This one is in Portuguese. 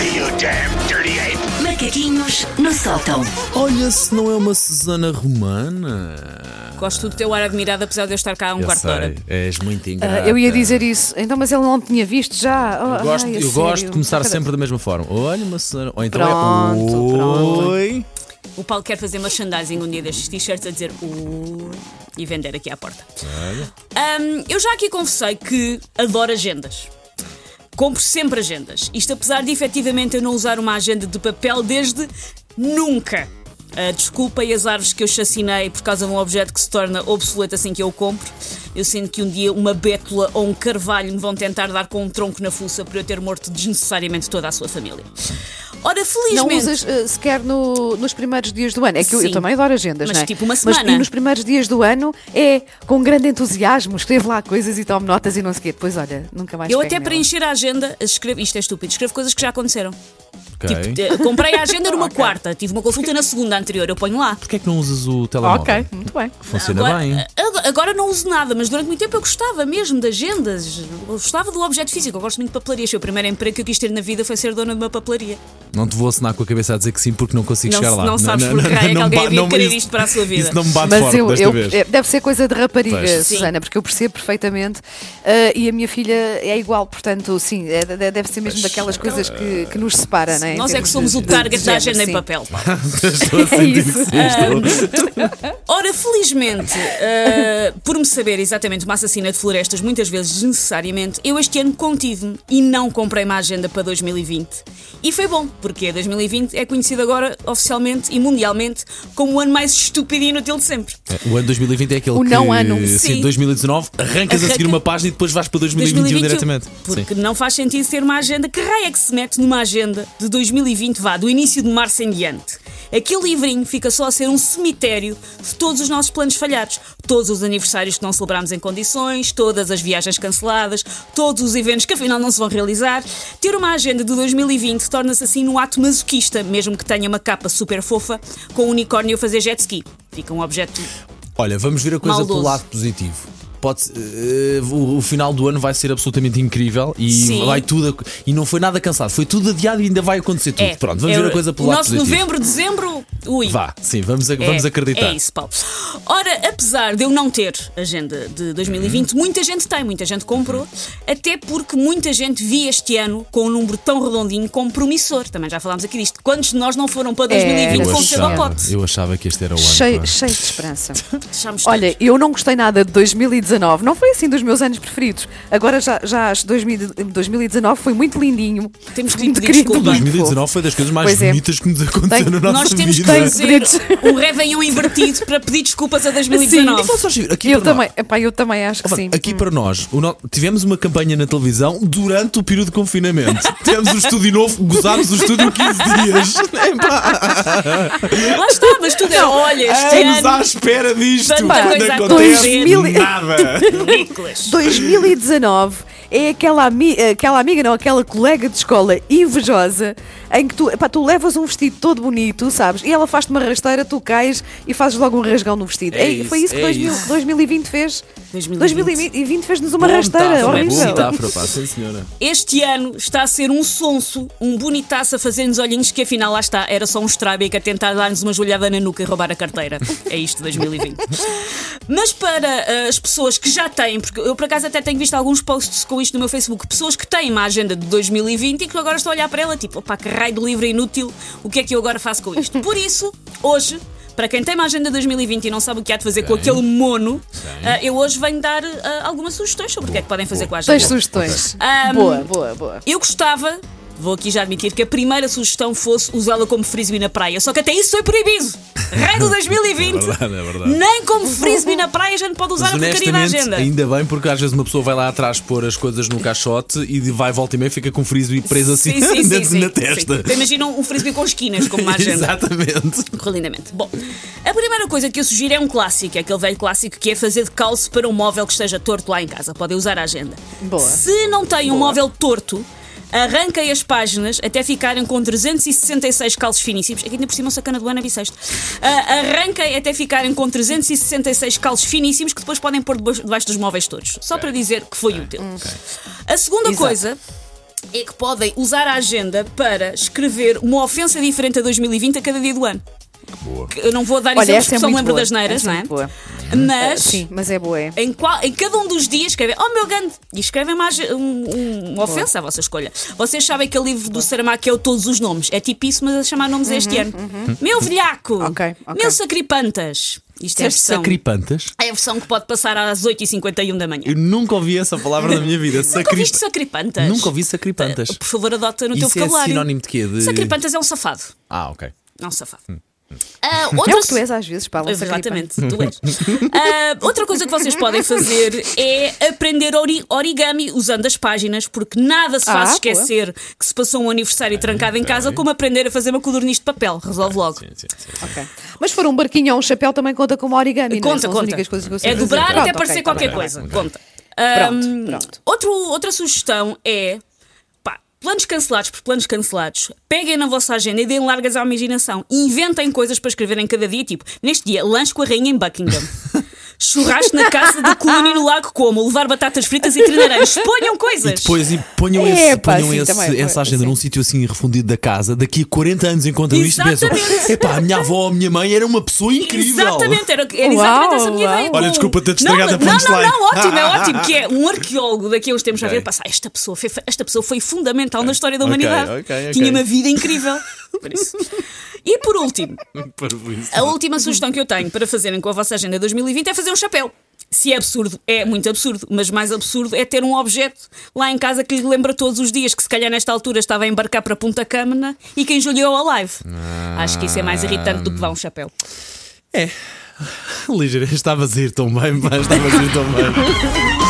me, you damn dirty ape! Macaquinhos no sótão. Olha, se não é uma Susana Romana. Gosto do teu ar admirado, apesar de eu estar cá há um Eu quarto de hora. és muito Ah, ingrata. eu ia dizer isso. Então, mas ele não tinha visto já. Oh, Eu gosto, ai, a eu gosto de começar Cada- sempre da mesma forma. Olha, uma Susana. Ou então Pronto, é. pronto. Oi. O Paulo quer fazer merchandising um dia destes t-shirts a dizer "Ui", e vender aqui à porta. Ahm, eu já aqui confessei que adoro agendas. Compro sempre agendas. Isto apesar de efetivamente eu não usar uma agenda de papel desde nunca. Ah, desculpem as árvores que eu chacinei por causa de um objeto que se torna obsoleto assim que eu o compro. Eu sinto que um dia uma bétula ou um carvalho me vão tentar dar com um tronco na fuça por eu ter morto desnecessariamente toda a sua família. Ora, felizmente. Não usas eh, sequer no- nos primeiros dias do ano. É que eu, eu também adoro agendas, Mas não é? tipo uma Mas semana. e nos primeiros dias do ano é com grande entusiasmo, escrevo lá coisas e tomo notas e não sei o quê. Depois, olha, nunca mais Eu até nela. para encher a agenda, escrevo, isto é estúpido, escrevo coisas que já aconteceram. Ok. Tipo, comprei a agenda numa quarta, tive uma consulta na segunda anterior, eu ponho lá. Porquê é que não usas o telemóvel? Ok, muito bem. Funciona agora, bem. Agora não uso nada, mas durante muito tempo eu gostava mesmo de agendas, eu gostava do objeto físico, eu gosto muito de papelarias. Foi o primeiro emprego que eu quis ter na vida foi ser dona de uma papelaria. Não te vou assinar com a cabeça a dizer que sim porque não consigo Não, chegar lá. não sabes por raio é que não alguém havia não- querer isso- isto para a sua vida. Isso não me bate Mas forte eu, desta eu- vez. é, deve ser coisa de rapariga, Pois. Susana, porque eu percebo perfeitamente eh, e a minha filha é igual, portanto, sim, é- de- deve ser mesmo daquelas coisas que, que nos separa, não é? Nós é que somos de- o target de da agenda em sim. papel. Estou a sentir isso. que sim, estou- Ora, felizmente, eh, por me saber exatamente uma assassina de florestas, muitas vezes desnecessariamente, eu este ano contive-me e não comprei uma agenda para 2020. E foi bom, porque 2020 é conhecido agora oficialmente e mundialmente como o ano mais estúpido e inútil de sempre. O ano 2020 é aquele O que. não ano. Sim, Sim. 2019, arrancas a seguir Arranca- uma página e depois vais para 2021 diretamente. Porque Sim. não faz sentido ter uma agenda. Que raio é que se mete numa agenda de 2020, vá, do início de março em diante? Aquele livrinho fica só a ser um cemitério de todos os nossos planos falhados. Todos os aniversários que não celebramos em condições, todas as viagens canceladas, todos os eventos que afinal não se vão realizar. Ter uma agenda de 2020 torna-se assim num ato masoquista, mesmo que tenha uma capa super fofa com um unicórnio a fazer jet ski. Fica um objeto Olha, vamos ver a coisa Maldoso. pelo lado positivo. Pode, eh, o, o final do ano vai ser absolutamente incrível e Sim. vai tudo a- e não foi nada cansado, foi tudo adiado e ainda vai acontecer tudo. É, Pronto, vamos é ver a coisa pelo o lado nosso positivo. novembro, dezembro, ui. Vá, sim, vamos, a- É, vamos acreditar. É isso, Paulo. Ora, apesar de eu não ter agenda de 2020, muita gente tem, muita gente comprou, até porque muita gente via este ano com um número tão redondinho como promissor. Também já falámos aqui disto. Quantos de nós não foram para 2020 Era com cedo ao pote? eu achava que este era o ano. Cheio, pá. cheio de esperança. Olha, eu não gostei nada de 2019, não foi assim dos meus anos preferidos. Agora já, já acho 2000 2019 foi muito lindinho. Temos que muito pedir querido, desculpa. muito 2019 foi das coisas mais Pois é. bonitas que nos aconteceu Tem- na nossa Nós temos que fazer um Réveillon invertido para pedir desculpas a E 2019. vamos só ver, aqui Eu para também, nós- epá, eu também acho que Opa, sim. Aqui para nós, o no- tivemos uma campanha na televisão durante o período de confinamento. Tivemos o estúdio novo, gozámos o estúdio 15 dias. Lá está, mas tudo é. Olha, este Anos ano. à espera disto. Tanta coisa a acontece acontecer. nada. Nicolas. 2019 é aquela, ami- aquela amiga, não, aquela colega de escola invejosa em que tu, epá, tu levas um vestido todo bonito, sabes? E ela faz-te uma rasteira, tu cais e fazes logo um rasgão no vestido. É Ei, foi isso, isso que é 2000 isso. 2020 fez. 2020. 2020 fez-nos uma Boa rasteira horrível. senhora. Este ano está a ser um sonso, um bonitaço a fazer-nos olhinhos que afinal lá está, era só um estrábico a tentar dar-nos uma joelhada na nuca e roubar a carteira. É isto 2020. Mas para ah, as pessoas que já têm, porque eu por acaso até tenho visto alguns posts com isto no meu Facebook, pessoas que têm uma agenda de 2020 e que agora estão a olhar para ela tipo, opá, que raio de livro inútil, o que é que eu agora faço com isto? Por isso, hoje. Para quem tem uma agenda 2020 e não sabe o que há de fazer com aquele mono, ah, eu hoje venho dar ah, algumas sugestões sobre o que é que podem fazer com a agenda. Tens sugestões. Ahm, Boa, boa, boa. Eu gostava, vou aqui já admitir, que a primeira sugestão fosse usá-la como frisbee na praia. Só que até isso foi proibido. Rei do 2020. É verdade, é verdade. Nem como frisbee na praia a gente pode usar Mas a porcaria da honestamente, agenda. ainda bem, porque às vezes uma pessoa vai lá atrás pôr as coisas no caixote e vai volta e meia fica com o frisbee preso assim Sim, sim, sim, na, sim, na sim. testa. Então imagina um frisbee com esquinas como uma agenda. Exatamente. Correu lindamente. Bom, a primeira coisa que eu sugiro é um clássico, é aquele velho clássico que é fazer de calço para um móvel que esteja torto lá em casa. Podem usar a agenda. Boa. Se não tem um móvel torto, arranquem as páginas até ficarem com 366 calços finíssimos. Aqui ainda por cima o sacana do ano é bissexto. Ah, arranquem até ficarem com 366 calços finíssimos que depois podem pôr debaixo dos móveis todos. Só para dizer que foi útil. A segunda Exato. coisa é que podem usar a agenda para escrever uma ofensa diferente a 2020 a cada dia do ano. Boa. Eu não vou dar Olha, exemplos é porque só me muito lembro boa. das neiras, Essa não é é? boa. Mas Sim, mas é boa. é. em, qual- em cada um dos dias escrevem Oh meu grande e escrevem mais um- um- uma ofensa à vossa escolha. Vocês sabem que o livro do Saramago é o Todos os Nomes. É tipo isso, mas a chamar nomes este ano. Meu velhaco! Uhum, Ok, ok. Meu sacripantas! Isto é a versão, sacripantas? é a versão que pode passar às 8h51 da manhã. Eu nunca ouvi essa palavra na minha vida. Nunca Sacri- ouviste sacripantas? Nunca ouvi sacripantas. Por favor, adota no teu Isso é vocabulário. sinónimo de quê? De- Sacripantas é um safado. Ah, ok. É um safado. Hum. Ah, É outra o que tu és às vezes, Paulo. Exatamente, tu és. Ah, outra coisa que vocês podem fazer é aprender ori- origami usando as páginas, porque nada se faz Ah, esquecer que se passou um aniversário trancado em casa como aprender a fazer uma codorniz de papel. Resolve logo. Sim, sim, sim. Ok. Mas se for um barquinho ou um chapéu também conta como origami, não é? Conta, as conta. únicas coisas que eu sei É dobrar Pronto, até ok, parecer tá qualquer bem, coisa. tá bem. Conta. Pronto, Ahm, pronto. Outro, outra sugestão é. Planos cancelados por planos cancelados. Peguem na vossa agenda e deem largas à imaginação. Inventem coisas para escrever em cada dia, tipo, neste dia, lanche com a rainha em Buckingham. Churrasco na casa do Clooney no Lago Como, levar batatas fritas e trinaranjos. Ponham coisas! E depois e ponham, É, esse, pá, ponham sim, esse- também, essa foi, agenda sim. num sítio assim refundido da casa. Daqui a 40 anos encontram isto e pensam: epá, a minha avó, a minha mãe era uma pessoa incrível. Exatamente, era, era exatamente Uau, essa a minha uau. ideia. Olha, desculpa ter-te não, estragado a não, não, não, ótimo, é ótimo. Que é um arqueólogo daqui a uns tempos a Ok. ver passar. Esta pessoa, foi, esta pessoa foi fundamental na história da humanidade. ok, ok. Tinha uma vida incrível. Por isso. E por último, a última sugestão que eu tenho para fazerem com a vossa agenda 2020 é fazer um chapéu. Se é absurdo, é muito absurdo, mas mais absurdo é ter um objeto lá em casa que lhe lembra todos os dias que se calhar nesta altura estava a embarcar para Punta Câmara e que enjulhou a live. Acho que isso é mais irritante do que vá um chapéu. É. Ligeiro, estavas a ir tão bem, pá, estavas a ir tão bem.